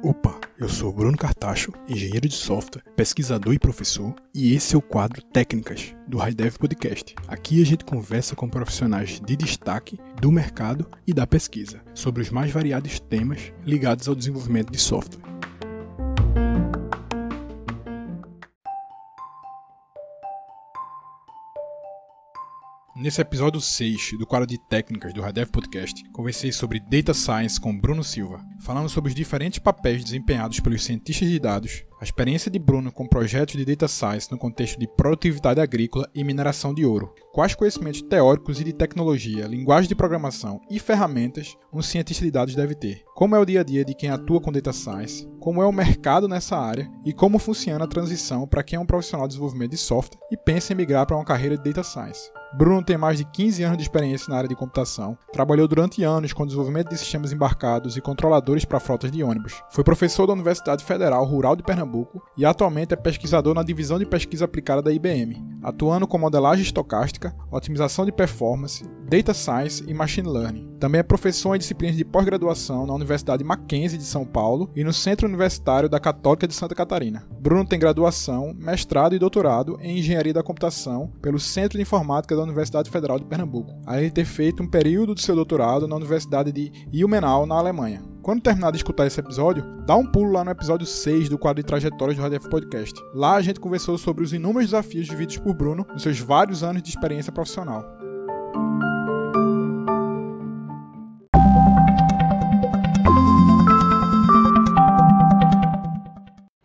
Opa, eu sou Bruno Cartacho, engenheiro de software, pesquisador e professor, e esse é o quadro Técnicas do HighDev Podcast. Aqui a gente conversa com profissionais de destaque do mercado e da pesquisa sobre os mais variados temas ligados ao desenvolvimento de software. Nesse episódio 6 do quadro de técnicas do Radev Podcast, conversei sobre Data Science com Bruno Silva. Falamos sobre os diferentes papéis desempenhados pelos cientistas de dados, a experiência de Bruno com projetos de Data Science no contexto de produtividade agrícola e mineração de ouro, quais conhecimentos teóricos e de tecnologia, linguagem de programação e ferramentas um cientista de dados deve ter, como é o dia a dia de quem atua com Data Science, como é o mercado nessa área e como funciona a transição para quem é um profissional de desenvolvimento de software e pensa em migrar para uma carreira de Data Science. Bruno tem mais de 15 anos de experiência na área de computação, trabalhou durante anos com desenvolvimento de sistemas embarcados e controladores para frotas de ônibus. Foi professor da Universidade Federal Rural de Pernambuco e atualmente é pesquisador na divisão de pesquisa aplicada da IBM, atuando com modelagem estocástica, otimização de performance, data science e machine learning. Também é professor em disciplinas de pós-graduação na Universidade Mackenzie de São Paulo e no Centro Universitário da Católica de Santa Catarina. Bruno tem graduação, mestrado e doutorado em Engenharia da Computação pelo Centro de Informática da Universidade Federal de Pernambuco, além de ter feito um período de seu doutorado na Universidade de Ilmenau, na Alemanha. Quando terminar de escutar esse episódio, dá um pulo lá no episódio 6 do quadro de trajetórias do RDF Podcast. Lá a gente conversou sobre os inúmeros desafios vividos por Bruno nos seus vários anos de experiência profissional.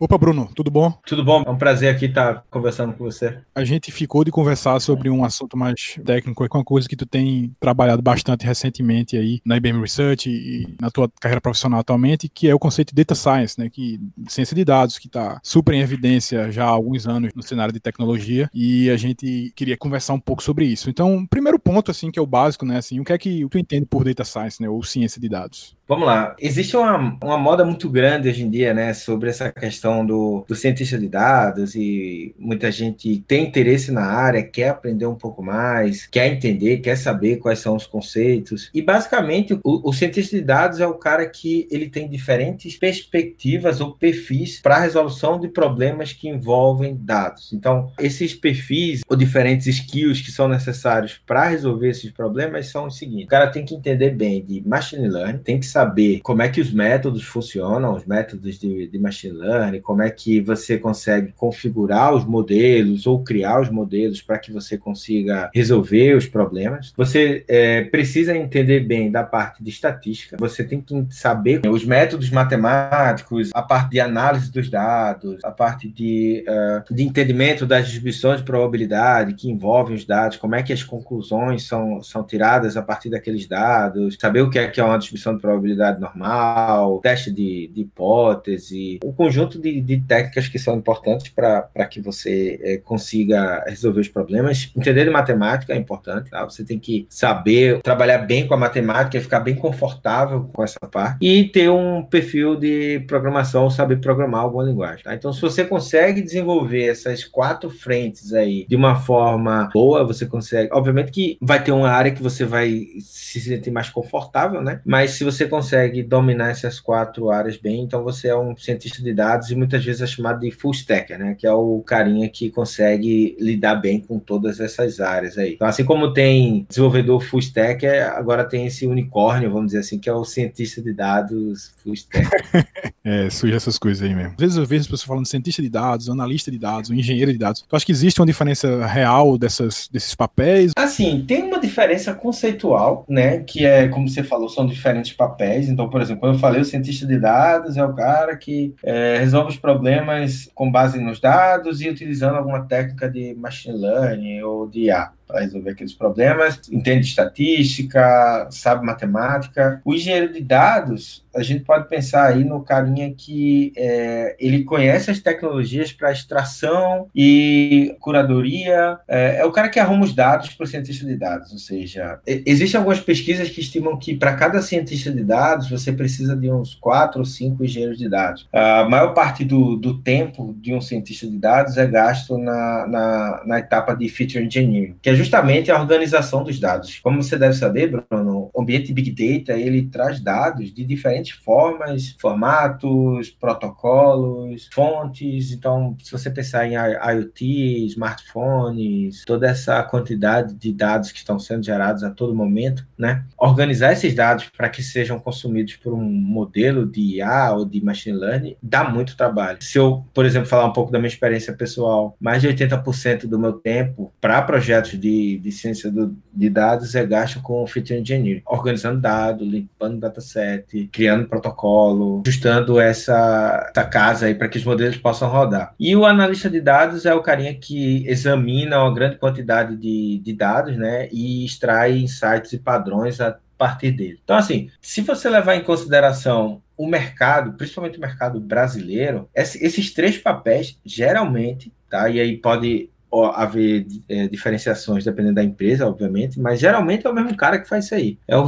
Opa, Bruno, tudo bom? Tudo bom, é um prazer aqui estar conversando com você. A gente ficou de conversar sobre um assunto mais técnico, com uma coisa que tu tem trabalhado bastante recentemente aí na IBM Research e na tua carreira profissional atualmente, que é o conceito de data science, né, que ciência de dados, que está super em evidência já há alguns anos no cenário de tecnologia, e a gente queria conversar um pouco sobre isso. Então, primeiro ponto assim, que é o básico, né, assim, o que é que tu entende por data science, né, ou ciência de dados? Vamos lá. Existe uma, uma moda muito grande hoje em dia, né, sobre essa questão do, do cientista de dados e muita gente tem interesse na área, quer aprender um pouco mais, quer entender, quer saber quais são os conceitos. E basicamente o, o cientista de dados é o cara que ele tem diferentes perspectivas ou perfis para a resolução de problemas que envolvem dados. Então, esses perfis ou diferentes skills que são necessários para resolver esses problemas são os seguintes: o cara tem que entender bem de machine learning, tem que saber como é que os métodos funcionam, os métodos de, de machine learning, como é que você consegue configurar os modelos ou criar os modelos para que você consiga resolver os problemas. Você é, precisa entender bem da parte de estatística, você tem que saber os métodos matemáticos, a parte de análise dos dados, a parte de, uh, de entendimento das distribuições de probabilidade que envolvem os dados, como é que as conclusões são, são tiradas a partir daqueles dados, saber o que é, que é uma distribuição de probabilidade probabilidade normal, teste de, de hipótese, um conjunto de, de técnicas que são importantes para que você é, consiga resolver os problemas. Entender de matemática é importante, tá? você tem que saber trabalhar bem com a matemática e ficar bem confortável com essa parte, e ter um perfil de programação, saber programar alguma linguagem. Tá? Então, se você consegue desenvolver essas quatro frentes aí de uma forma boa, você consegue. Obviamente que vai ter uma área que você vai se sentir mais confortável, né? Mas se você consegue consegue dominar essas quatro áreas bem, então você é um cientista de dados e muitas vezes é chamado de full stacker, né? Que é o carinha que consegue lidar bem com todas essas áreas aí. Então, assim como tem desenvolvedor full stacker, agora tem esse unicórnio, vamos dizer assim, que é o cientista de dados full stacker. é, surge essas coisas aí mesmo. Às vezes eu vejo as pessoas falando cientista de dados, analista de dados, engenheiro de dados. Tu acha que existe uma diferença real dessas, desses papéis? Assim, tem uma diferença conceitual, né? Que é, como você falou, são diferentes papéis. Então, por exemplo, quando eu falei, o cientista de dados é o cara que é, resolve os problemas com base nos dados e utilizando alguma técnica de machine learning ou de IA para resolver aqueles problemas, entende estatística, sabe matemática. O engenheiro de dados, a gente pode pensar aí no carinha que é, ele conhece as tecnologias para extração e curadoria. É, é, o cara que arruma os dados para o cientista de dados, ou seja, existem algumas pesquisas que estimam que para cada cientista de dados você precisa de uns quatro ou cinco engenheiros de dados. A maior parte do, do tempo de um cientista de dados é gasto na, na, na etapa de feature engineering, que é justamente a organização dos dados. Como você deve saber, Bruno, ambiente Big Data, ele traz dados de diferentes formas, formatos, protocolos, fontes. Então, se você pensar em IoT, smartphones, toda essa quantidade de dados que estão sendo gerados a todo momento, né? Organizar esses dados para que sejam consumidos por um modelo de IA ou de machine learning dá muito trabalho. Se eu, por exemplo, falar um pouco da minha experiência pessoal, mais de 80% do meu tempo para projetos de, de ciência do, de dados é gasto com feature engineering, organizando dados, limpando dataset, criando protocolo, ajustando essa, essa casa aí para que os modelos possam rodar. E o analista de dados é o carinha que examina uma grande quantidade de, de dados, né, e extrai insights e padrões a partir dele. Então, assim, se você levar em consideração o mercado, principalmente o mercado brasileiro, esses três papéis geralmente, tá? E aí pode haver é, diferenciações dependendo da empresa, obviamente, mas geralmente é o mesmo cara que faz isso aí. É o,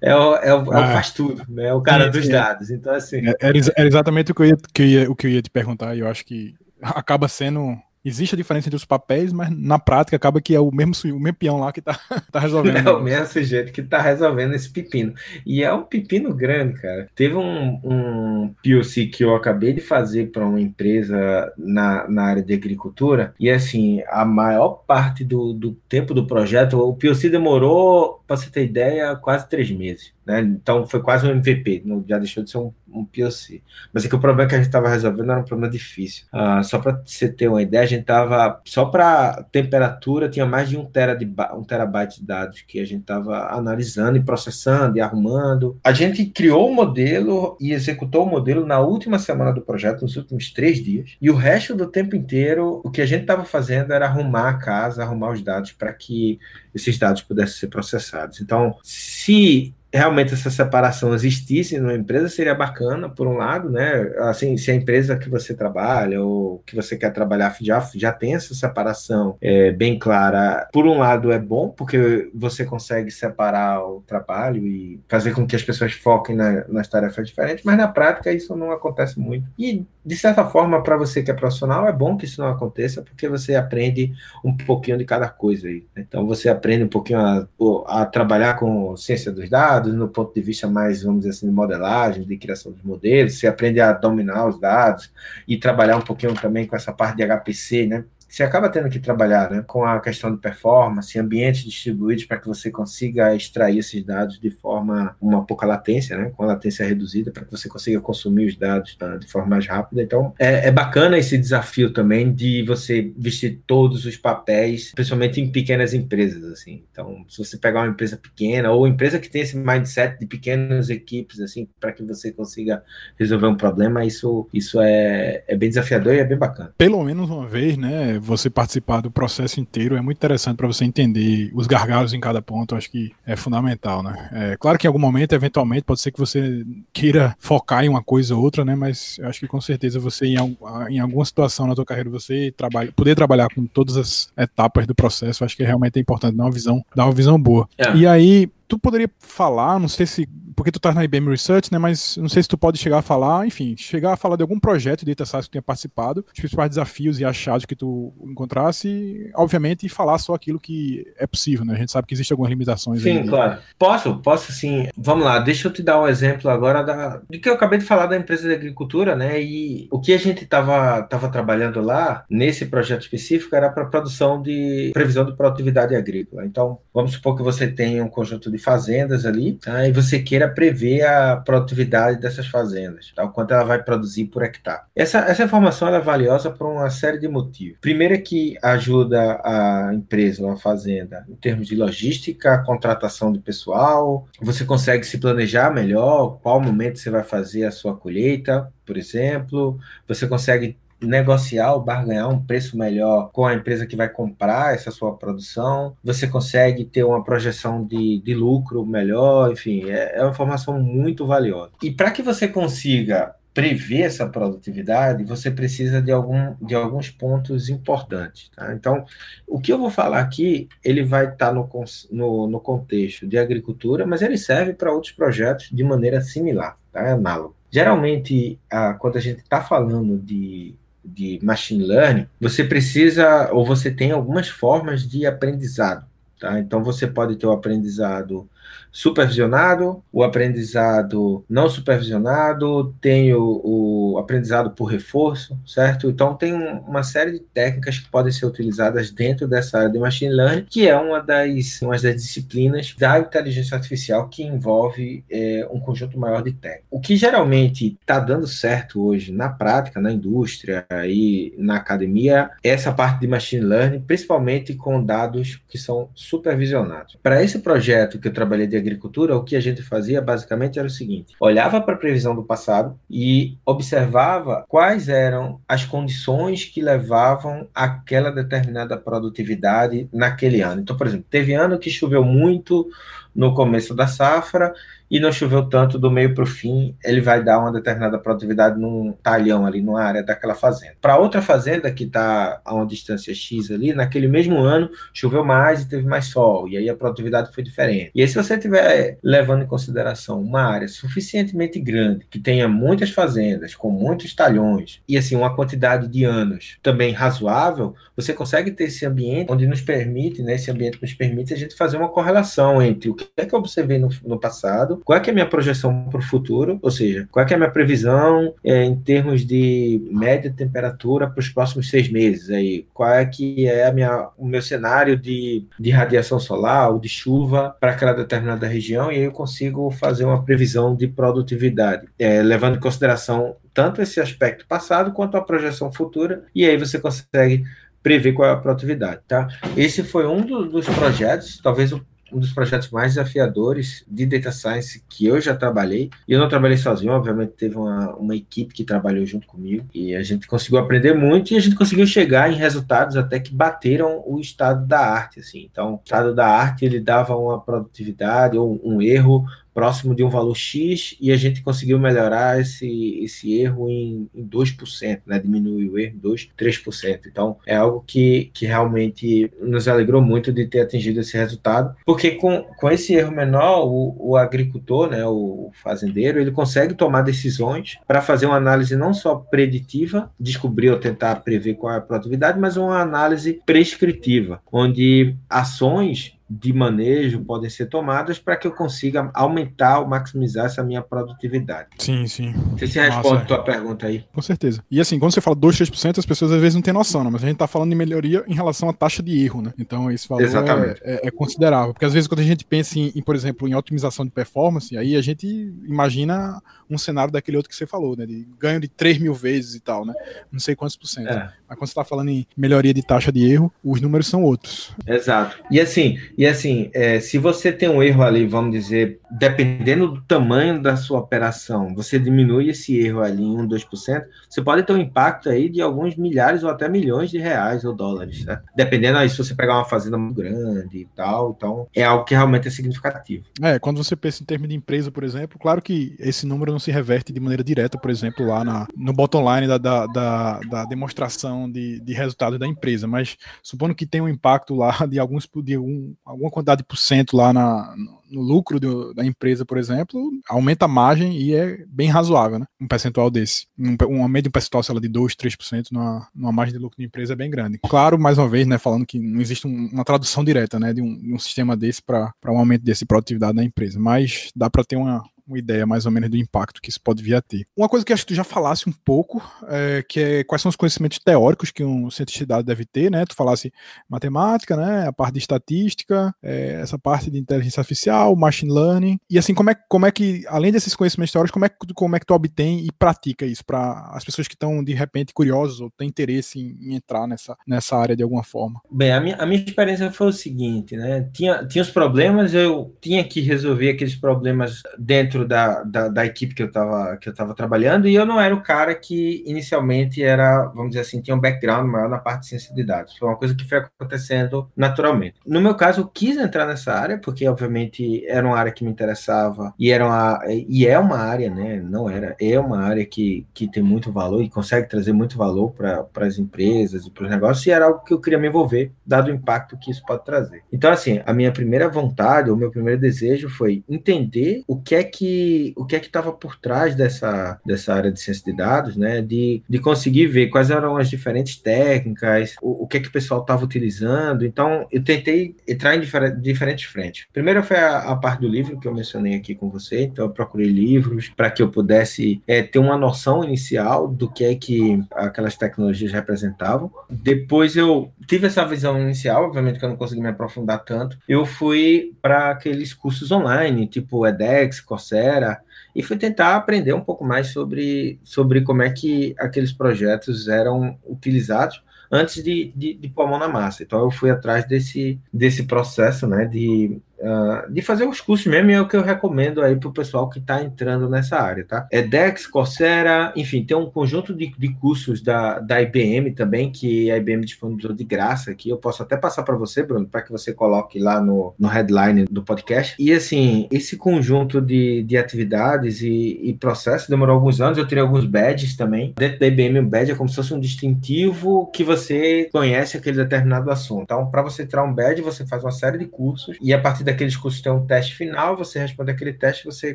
é o, é o, é o ah, faz tudo, né? É o cara dos dados. Então, assim. É, era, era exatamente o que, eu ia, que eu ia, o que eu ia te perguntar, e eu acho que acaba sendo existe a diferença entre os papéis, mas na prática acaba que é o mesmo, o mesmo peão lá que tá, tá resolvendo. É o mesmo sujeito que tá resolvendo esse pepino. E é um pepino grande, cara. Teve um, um POC que eu acabei de fazer para uma empresa na, na área de agricultura, e assim, a maior parte do, do tempo do projeto, o POC demorou, para você ter ideia, quase três meses. Né? Então foi quase um MVP, não, já deixou de ser um, um POC. Mas é que o problema que a gente estava resolvendo era um problema difícil. Uh, só para você ter uma ideia, a gente estava só para temperatura tinha mais de um, tera de um terabyte de dados que a gente estava analisando e processando e arrumando. A gente criou o modelo e executou o modelo na última semana do projeto, nos últimos três dias. E o resto do tempo inteiro, o que a gente estava fazendo era arrumar a casa, arrumar os dados para que esses dados pudessem ser processados. Então, se realmente essa separação existisse numa empresa seria bacana por um lado, né? Assim, se a empresa que você trabalha ou que você quer trabalhar já, já tem essa separação é, bem clara, por um lado é bom porque você consegue separar o trabalho e fazer com que as pessoas foquem na, nas tarefas diferentes, mas na prática isso não acontece muito. E de certa forma para você que é profissional é bom que isso não aconteça porque você aprende um pouquinho de cada coisa aí. Então você aprende um pouquinho a, a trabalhar com ciência dos dados dados no ponto de vista mais, vamos dizer assim, de modelagem, de criação de modelos, você aprende a dominar os dados e trabalhar um pouquinho também com essa parte de HPC, né? Você acaba tendo que trabalhar né, com a questão de performance, ambientes distribuídos para que você consiga extrair esses dados de forma, uma pouca latência, né, com a latência reduzida, para que você consiga consumir os dados tá, de forma mais rápida. Então, é, é, bacana esse desafio também de você vestir todos os papéis, principalmente em pequenas empresas. assim. Então, se você pegar uma empresa pequena ou empresa que tem esse mindset de pequenas equipes, assim, para que você consiga resolver um problema, isso, isso é, é bem desafiador e é bem bacana. Pelo menos uma vez, né? Você participar do processo inteiro é muito interessante para você entender os gargalos em cada ponto, acho que é fundamental, né? É, claro que em algum momento, eventualmente, pode ser que você queira focar em uma coisa ou outra, né? Mas eu acho que com certeza você, em, em alguma situação na tua carreira, você trabalha, poder trabalhar com todas as etapas do processo, acho que realmente é importante dar uma visão, dar uma visão boa. É. E aí, tu poderia falar, não sei se porque tu tá na IBM Research, né, mas não sei se tu pode chegar a falar, enfim, chegar a falar de algum projeto de data science que tu tenha participado, os principais desafios e achados que tu encontrasse, e, obviamente, e falar só aquilo que é possível, né? A gente sabe que existem algumas limitações. Sim, aí, claro. Posso, posso sim. Vamos lá, deixa eu te dar um exemplo agora da, do que eu acabei de falar da empresa de agricultura, né? E o que a gente estava tava trabalhando lá, nesse projeto específico, era para produção de previsão de produtividade agrícola. Então, vamos supor que você tem um conjunto de fazendas ali, tá? e você queira prever a produtividade dessas fazendas, tá? o quanto ela vai produzir por hectare. Essa, essa informação é valiosa por uma série de motivos. Primeiro é que ajuda a empresa ou a fazenda em termos de logística, contratação de pessoal, você consegue se planejar melhor, qual momento você vai fazer a sua colheita, por exemplo, você consegue negociar ou barganhar um preço melhor com a empresa que vai comprar essa sua produção, você consegue ter uma projeção de, de lucro melhor, enfim, é, é uma informação muito valiosa. E para que você consiga prever essa produtividade, você precisa de, algum, de alguns pontos importantes. Tá? Então, o que eu vou falar aqui, ele vai estar tá no, no, no, contexto de agricultura, mas ele serve para outros projetos de maneira similar, tá? é análogo. Geralmente, quando a gente está falando de de machine learning, você precisa ou você tem algumas formas de aprendizado. Tá? Então você pode ter o aprendizado supervisionado, o aprendizado não supervisionado, tem o, o aprendizado por reforço, certo? Então tem uma série de técnicas que podem ser utilizadas dentro dessa área de machine learning, que é uma das, uma das disciplinas da inteligência artificial que envolve é, um conjunto maior de técnicas. O que geralmente está dando certo hoje na prática, na indústria e na academia, é essa parte de machine learning, principalmente com dados que são supervisionados. Para esse projeto que eu trabalhei de agricultura, o que a gente fazia basicamente era o seguinte: olhava para a previsão do passado e observava quais eram as condições que levavam aquela determinada produtividade naquele ano. Então, por exemplo, teve ano que choveu muito no começo da safra e não choveu tanto do meio para o fim, ele vai dar uma determinada produtividade num talhão ali, numa área daquela fazenda. Para outra fazenda que está a uma distância X ali, naquele mesmo ano choveu mais e teve mais sol, e aí a produtividade foi diferente. E aí, se você estiver levando em consideração uma área suficientemente grande, que tenha muitas fazendas, com muitos talhões, e assim, uma quantidade de anos também razoável, você consegue ter esse ambiente onde nos permite, né, esse ambiente nos permite a gente fazer uma correlação entre o que é que eu observei no, no passado qual é, é a minha projeção para o futuro, ou seja, qual é, é a minha previsão é, em termos de média temperatura para os próximos seis meses, aí, qual é que é a minha, o meu cenário de, de radiação solar ou de chuva para aquela determinada região, e aí eu consigo fazer uma previsão de produtividade, é, levando em consideração tanto esse aspecto passado quanto a projeção futura, e aí você consegue prever qual é a produtividade, tá? Esse foi um do, dos projetos, talvez o um dos projetos mais desafiadores de data science que eu já trabalhei. E eu não trabalhei sozinho, obviamente teve uma, uma equipe que trabalhou junto comigo e a gente conseguiu aprender muito e a gente conseguiu chegar em resultados até que bateram o estado da arte, assim. Então, o estado da arte ele dava uma produtividade ou um erro próximo de um valor X e a gente conseguiu melhorar esse, esse erro em, em 2%, né? diminuir o erro em 2%, 3%. Então, é algo que, que realmente nos alegrou muito de ter atingido esse resultado, porque com, com esse erro menor, o, o agricultor, né, o fazendeiro, ele consegue tomar decisões para fazer uma análise não só preditiva, descobrir ou tentar prever qual é a produtividade, mas uma análise prescritiva, onde ações de manejo podem ser tomadas para que eu consiga aumentar ou maximizar essa minha produtividade. Sim, sim. Você se responde a tua pergunta aí. Com certeza. E assim, quando você fala 2, 3%, as pessoas às vezes não têm noção, né? mas a gente está falando de melhoria em relação à taxa de erro, né? Então esse valor é, é, é, considerável. Porque às vezes quando a gente pensa em, em, por exemplo, em otimização de performance, aí a gente imagina um cenário daquele outro que você falou, né? De ganho de 3 mil vezes e tal, né? Não sei quantos por cento. É. Mas quando você está falando em melhoria de taxa de erro, os números são outros. Exato. E assim, e assim, é, se você tem um erro ali, vamos dizer, dependendo do tamanho da sua operação, você diminui esse erro ali em 1, 2%, você pode ter um impacto aí de alguns milhares ou até milhões de reais ou dólares, né? Dependendo aí se você pegar uma fazenda muito grande e tal, então é algo que realmente é significativo. É, quando você pensa em termos de empresa, por exemplo, claro que esse número não se reverte de maneira direta, por exemplo, lá na, no bottom line da, da, da, da demonstração de, de resultado da empresa, mas supondo que tem um impacto lá de alguns de um, alguma quantidade de por cento lá na, no lucro do, da empresa, por exemplo, aumenta a margem e é bem razoável, né? Um percentual desse. Um, um aumento de um percentual, sei lá, de 2, 3% numa, numa margem de lucro de empresa é bem grande. Claro, mais uma vez, né, falando que não existe um, uma tradução direta, né, de um, de um sistema desse para um aumento desse produtividade da empresa, mas dá para ter uma, uma ideia mais ou menos do impacto que isso pode vir a ter. Uma coisa que acho que tu já falasse um pouco, é, que é quais são os conhecimentos teóricos que um cientista de dados deve ter, né? Tu falasse matemática, né? A parte de estatística, é, essa parte de inteligência artificial, machine learning. E assim, como é, como é que, além desses conhecimentos teóricos, como é, como é que tu obtém e pratica isso para as pessoas que estão de repente curiosas ou têm interesse em, em, entrar nessa, nessa área de alguma forma? Bem, a minha, a minha experiência foi o seguinte, né? Tinha, tinha os problemas, eu tinha que resolver aqueles problemas dentro dentro da, da, da, equipe que eu estava trabalhando, e eu não era o cara que inicialmente era, vamos dizer assim, tinha um background maior na parte de ciência de dados. Foi uma coisa que foi acontecendo naturalmente. No meu caso, eu quis entrar nessa área, porque obviamente era uma área que me interessava, e, era uma, e é uma área, né? Não era, é uma área que, que tem muito valor e consegue trazer muito valor para as empresas e para os negócios, e era algo que eu queria me envolver, dado o impacto que isso pode trazer. Então, assim, a minha primeira vontade, o meu primeiro desejo foi entender o que é que que o que é que estava por trás dessa, dessa área de ciência de dados, né? De, de conseguir ver quais eram as diferentes técnicas, o, o que é que o pessoal estava utilizando. Então, eu tentei entrar em difer diferentes frentes. Primeiro foi a, a, parte do livro que eu mencionei aqui com você, então eu procurei livros para que eu pudesse é, ter uma noção inicial do que é que aquelas tecnologias representavam. Depois eu tive essa visão inicial, obviamente que eu não consegui me aprofundar tanto. Eu fui para aqueles cursos online, tipo edX, Coursera, e fui tentar aprender um pouco mais sobre, sobre como é que aqueles projetos eram utilizados antes de, de, de pôr a mão na massa. Então eu fui atrás desse, desse processo, né, de uh, de fazer os cursos mesmo, é o que eu recomendo aí para o pessoal que está entrando nessa área, tá? É Dex, Coursera, enfim, tem um conjunto de, de cursos da, da IBM também, que a IBM disponibilizou de graça aqui. Eu posso até passar para você, Bruno, para que você coloque lá no, no headline do podcast. E assim, esse conjunto de, de atividades e, e processos demorou alguns anos. Eu tirei alguns badges também. Dentro da IBM, o badge é como se fosse um distintivo que você conhece aquele determinado assunto. Então, para você tirar um badge, você faz uma série de cursos e a partir daqueles cursos tem um teste final, você responde aquele teste, você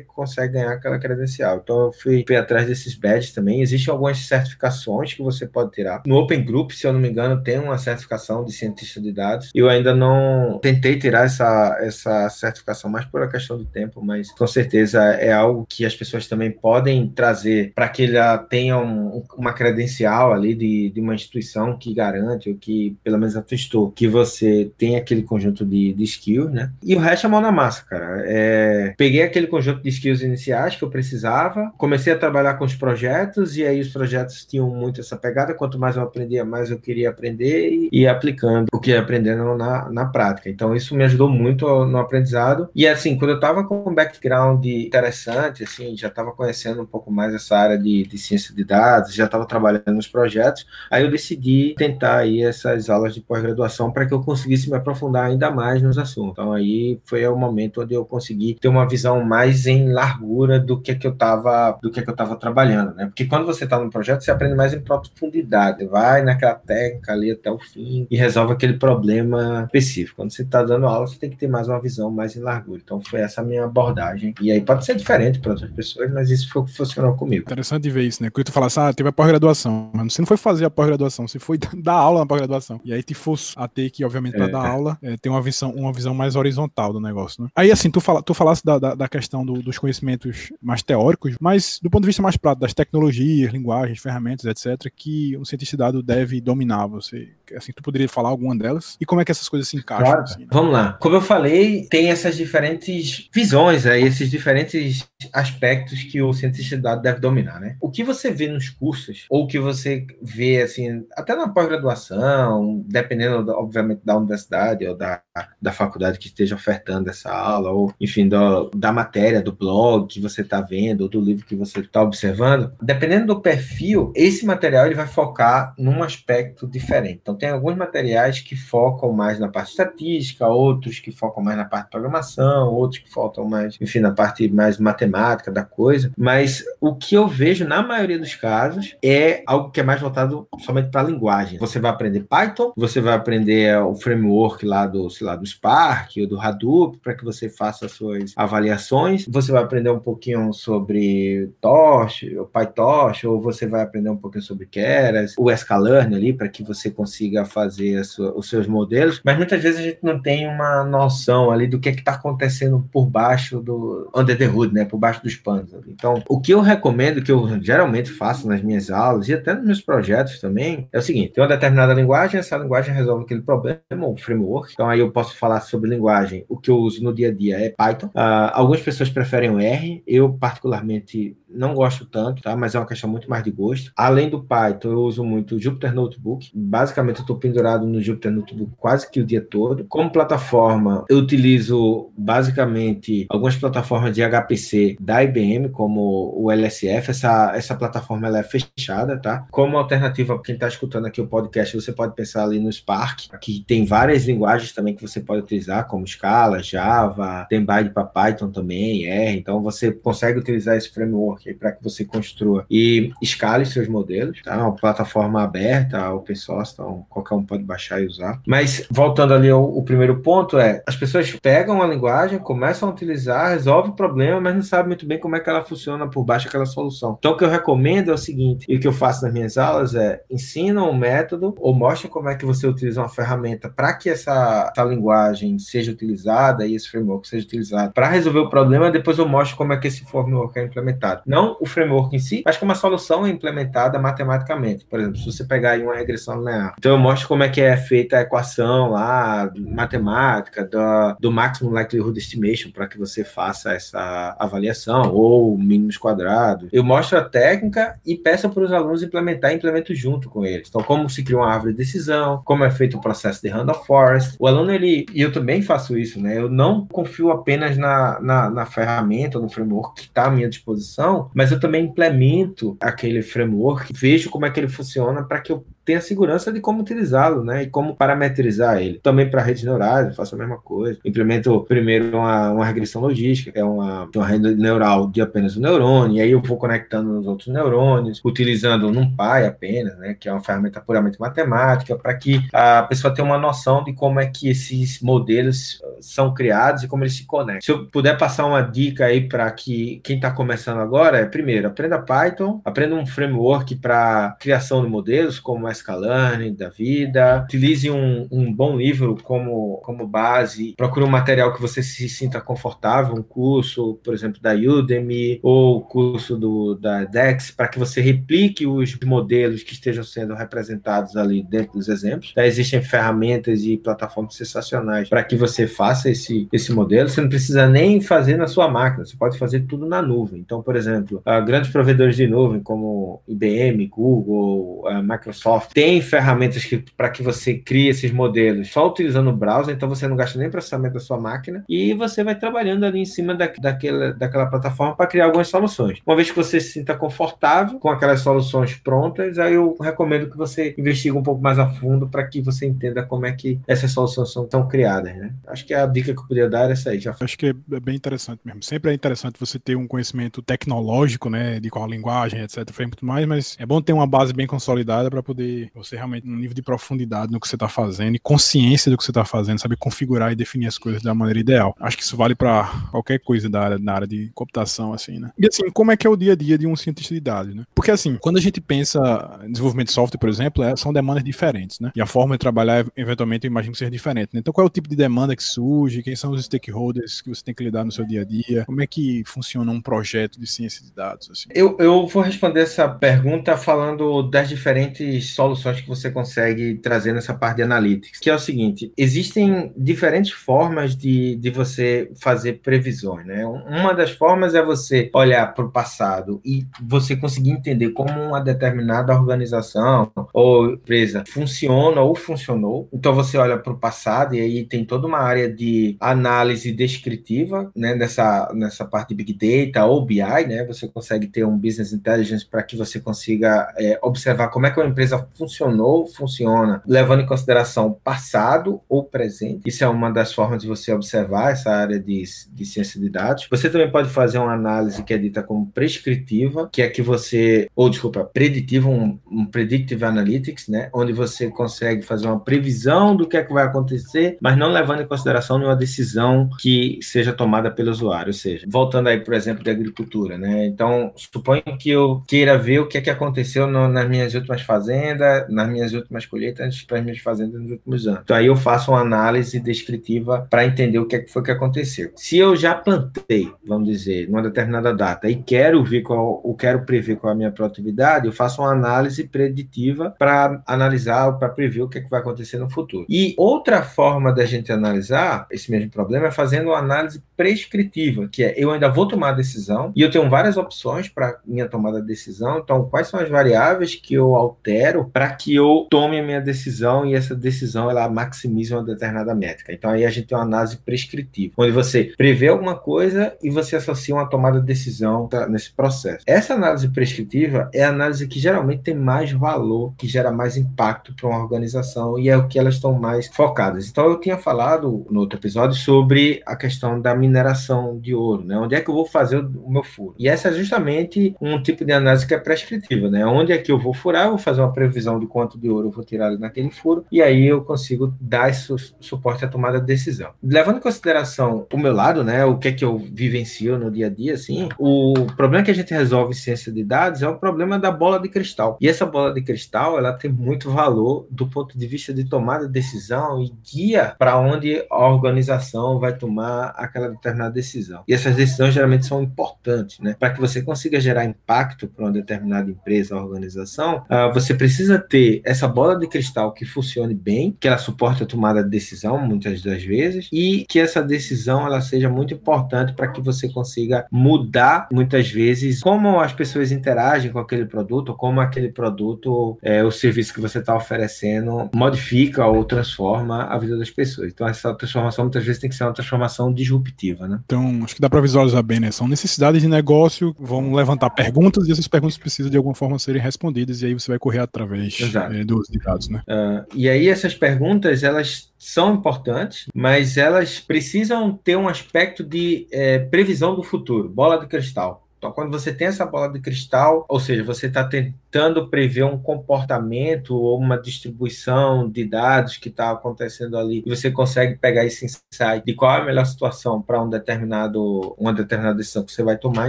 consegue ganhar aquela credencial. Então eu fui, fui atrás desses badges também. Existem algumas certificações que você pode tirar. No Open Group, se eu não me engano, tem uma certificação de cientista de dados. Eu ainda não tentei tirar essa, essa certificação mais por a questão do tempo, mas com certeza é algo que as pessoas também podem trazer para que ela tenha um, uma credencial ali de, de uma instituição que garante, ou que pelo menos atestou que você tem aquele conjunto de, de skills, né? E o resto é mão na massa, cara. É, peguei aquele conjunto de skills iniciais que eu precisava, comecei a trabalhar com os projetos, e aí os projetos tinham muito essa pegada. Quanto mais eu aprendia, mais eu queria aprender e, e aplicando o que ia aprendendo na, na prática. Então, isso me ajudou muito no aprendizado. E assim, quando eu estava com um background interessante, assim, já estava conhecendo um pouco mais essa área de, de ciência de dados, já estava trabalhando nos projetos, aí eu decidi tentar aí essas aulas de pós-graduação para que eu conseguisse me aprofundar ainda mais nos assuntos. Então, aí foi o momento onde eu consegui ter uma visão mais em largura do que, que eu estava do que, que eu estava trabalhando, né? Porque quando você está no projeto, você aprende mais em profundidade, vai naquela técnica ali até o fim e resolve aquele problema específico. Quando você está dando aula, você tem que ter mais uma visão mais em largura. Então foi essa a minha abordagem. E aí pode ser diferente para outras pessoas, mas isso foi o que funcionou comigo. Interessante ver isso, né? Quando tu falasse, ah, teve a pós-graduação, mas você não foi fazer a pós-graduação, você foi dar aula na pós-graduação. E aí te fosse a ter que, obviamente, para é. dar aula, é, ter uma visão, uma visão mais horizontal do negócio, né? Aí, assim, tu, fala, tu falasse da, da, da questão do, dos conhecimentos mais teóricos, mas do ponto de vista mais prático, das tecnologias, linguagens, ferramentas, etc., que um cientista de dados deve dominar, você, assim, tu poderia falar alguma delas? E como é que essas coisas se encaixam? Claro. Assim, né? Vamos lá. Como eu falei, tem essas diferentes visões aí, esses diferentes aspectos que o cientista de dados deve dominar, né? O que você vê nos cursos, ou o que você vê, assim, até na pós-graduação, dependendo, obviamente, da universidade ou da, da faculdade que esteja ofertando essa aula, ou enfim, do, da matéria, do blog que você está vendo, ou do livro que você está observando, dependendo do perfil, esse material ele vai focar num aspecto diferente. Então, tem alguns materiais que focam mais na parte estatística, outros que focam mais na parte de programação, outros que focam mais, enfim, na parte mais matemática da coisa. Mas o que eu vejo na maioria dos casos é algo que é mais voltado somente para a linguagem. Você vai aprender Python, você vai aprender o framework lá do, sei lá, do Spark ou do Hadoop para que você faça as suas avaliações. Você vai aprender um pouquinho sobre Torch, ou PyTorch, ou você vai aprender um pouquinho sobre Keras, o Scalearn ali, para que você consiga fazer sua, os seus modelos. Mas muitas vezes a gente não tem uma noção ali do que é está acontecendo por baixo do under the hood, né? Por baixo dos panos. Ali. Então, o que eu recomendo, que eu geralmente faço nas minhas aulas e até nos meus projetos também, é o seguinte: tem uma determinada linguagem, essa linguagem resolve aquele problema, o framework. Então, aí eu posso falar sobre linguagem. O que eu uso no dia a dia é Python. Uh, algumas pessoas preferem o R, eu particularmente não gosto tanto, tá? Mas é uma questão muito mais de gosto. Além do Python, eu uso muito o Jupyter Notebook. Basicamente, eu estou pendurado no Jupyter Notebook quase que o dia todo. Como plataforma, eu utilizo basicamente algumas plataformas de HPC da IBM, como o LSF. Essa, essa plataforma ela é fechada, tá? Como alternativa quem está escutando aqui o podcast, você pode pensar ali no Spark, que tem várias linguagens também que você pode utilizar, como Scala, Java, tem Byte para Python também, R. Então, você consegue utilizar esse framework para que você construa e escale seus modelos. Tá? Uma plataforma aberta, open source, então qualquer um pode baixar e usar. Mas voltando ali ao, primeiro ponto é, as pessoas pegam a linguagem, começam a utilizar, resolve o problema, mas não sabem muito bem como é que ela funciona por baixo aquela solução. Então o que eu recomendo é o seguinte, e o que eu faço nas minhas aulas é ensina um método ou mostra como é que você utiliza uma ferramenta para que essa, essa linguagem seja utilizada e esse framework seja utilizado para resolver o problema, depois eu mostro como é que esse framework é implementado. Não o framework em si, mas como a solução é implementada matematicamente. Por exemplo, se você pegar aí uma regressão linear. Então eu mostro como é que é feita a equação lá, matemática, do, do Maximum Likelihood Estimation, para que você faça essa avaliação, ou mínimos quadrados. Eu mostro a técnica e peço para os alunos implementar e implemento junto com eles. Então, como se cria uma árvore de decisão, como é feito o processo de Randall Forest. O aluno, ele, e eu também faço isso, né? Eu não confio apenas na, na, na ferramenta, no framework que está à minha disposição, mas eu também implemento aquele framework, vejo como é que ele funciona para que eu tenha segurança de como utilizá-lo, né? E como parametrizar ele. Também para redes neurais, eu faço a mesma coisa. Implemento primeiro uma, uma regressão logística, que é uma, uma rede neural de apenas um neurônio, e aí eu vou conectando nos outros neurônios, utilizando um NumPy apenas, né? Que é uma ferramenta puramente matemática, para que a pessoa tenha uma noção de como é que esses modelos são criados e como eles se conectam. Se eu puder passar uma dica aí para que quem está começando agora, é primeiro, aprenda Python, aprenda um framework para criação de modelos, como Scalane, da vida. Utilize um, um bom livro como, como base. Procure um material que você se sinta confortável, um curso, por exemplo, da Udemy ou curso do, da Dex, para que você replique os modelos que estejam sendo representados ali dentro dos exemplos. Já existem ferramentas e plataformas sensacionais para que você faça esse, esse modelo. Você não precisa nem fazer na sua máquina, você pode fazer tudo na nuvem. Então, por exemplo, grandes provedores de nuvem como IBM, Google, Microsoft, tem ferramentas para que você crie esses modelos só utilizando o browser, então você não gasta nem processamento da sua máquina e você vai trabalhando ali em cima da, daquela, daquela plataforma para criar algumas soluções. Uma vez que você se sinta confortável com aquelas soluções prontas, aí eu recomendo que você investigue um pouco mais a fundo para que você entenda como é que essas soluções são tão criadas, né? Acho que a dica que eu podia dar é essa aí. Já Acho que é bem interessante mesmo. Sempre é interessante você ter um conhecimento tecnológico, né, de qual linguagem, etc, muito mais, mas é bom ter uma base bem consolidada para poder você realmente um nível de profundidade no que você está fazendo e consciência do que você está fazendo, saber configurar e definir as coisas da maneira ideal. Acho que isso vale para qualquer coisa da área, na área de computação, assim, né? E assim, como é que é o dia a dia de um cientista de dados, né? Porque assim, quando a gente pensa em desenvolvimento de software, por exemplo, é, são demandas diferentes, né? E a forma de trabalhar, eventualmente, eu imagino que seja diferente. Né? Então, qual é o tipo de demanda que surge? Quem são os stakeholders que você tem que lidar no seu dia a dia? Como é que funciona um projeto de ciência de dados? Assim? Eu, eu vou responder essa pergunta falando das diferentes soluções que você consegue trazer nessa parte de analytics, que é o seguinte: existem diferentes formas de, de você fazer previsões, né? Uma das formas é você olhar para o passado e você conseguir entender como uma determinada organização ou empresa funciona ou funcionou. Então você olha para o passado e aí tem toda uma área de análise descritiva, né? Nessa, nessa parte de Big Data ou BI, né? Você consegue ter um business intelligence para que você consiga é, observar como é que uma empresa funcionou, funciona, levando em consideração o passado ou presente. Isso é uma das formas de você observar essa área de, de ciência de dados. Você também pode fazer uma análise que é dita como prescritiva, que é que você, ou desculpa, preditiva, um, um predictive analytics, né, onde você consegue fazer uma previsão do que é que vai acontecer, mas não levando em consideração nenhuma decisão que seja tomada pelo usuário. Ou seja, voltando aí, por exemplo, de agricultura, né? Então, suponho que eu queira ver o que é que aconteceu no, nas minhas últimas fazendas, nas minhas últimas colheitas, para as minhas fazendas nos últimos anos. Então, aí eu faço uma análise descritiva para entender o que, é que foi que aconteceu. Se eu já plantei, vamos dizer, numa determinada data e quero ver qual, ou quero prever qual é a minha produtividade, eu faço uma análise preditiva para analisar, para prever o que, é que vai acontecer no futuro. E outra forma da gente analisar esse mesmo problema é fazendo uma análise prescritiva, que é eu ainda vou tomar a decisão e eu tenho várias opções para minha tomada de decisão. Então, quais são as variáveis que eu altero para que eu tome a minha decisão e essa decisão ela maximize uma determinada métrica. Então aí a gente tem uma análise prescritiva, onde você prevê alguma coisa e você associa uma tomada de decisão nesse processo. Essa análise prescritiva é a análise que geralmente tem mais valor, que gera mais impacto para uma organização e é o que elas estão mais focadas. Então eu tinha falado no outro episódio sobre a questão da mineração de ouro, né? Onde é que eu vou fazer o meu furo? E essa é justamente um tipo de análise que é prescritiva, né? Onde é que eu vou furar? Eu vou fazer uma previsão de quanto de ouro eu vou tirar naquele furo e aí eu consigo dar esse suporte à tomada de decisão. Levando em consideração o meu lado, né? O que é que eu vivencio no dia a dia, assim, o problema que a gente resolve em ciência de dados é o problema da bola de cristal. E essa bola de cristal, ela tem muito valor do ponto de vista de tomada de decisão e guia para onde a organização vai tomar aquela determinada decisão. E essas decisões geralmente são importantes, né? Para que você consiga gerar impacto para uma determinada empresa, organização, uh, você precisa ter essa bola de cristal que funcione bem, que ela suporte a tomada de decisão muitas das vezes e que essa decisão ela seja muito importante para que você consiga mudar muitas vezes como as pessoas interagem com aquele produto, como aquele produto, é, o serviço que você está oferecendo modifica ou transforma a vida das pessoas. Então essa transformação muitas vezes tem que ser uma transformação disruptiva, né? Então acho que dá para visualizar bem, né? São necessidades de negócio, vão levantar perguntas e essas perguntas precisam de alguma forma serem respondidas e aí você vai correr através é, dos dados, né? Uh, e aí essas perguntas elas são importantes, mas elas precisam ter um aspecto de é, previsão do futuro, bola de cristal. Então, quando você tem essa bola de cristal, ou seja, você está tentando prever um comportamento ou uma distribuição de dados que está acontecendo ali, e você consegue pegar esse insight de qual é a melhor situação para um determinado, uma determinada decisão que você vai tomar.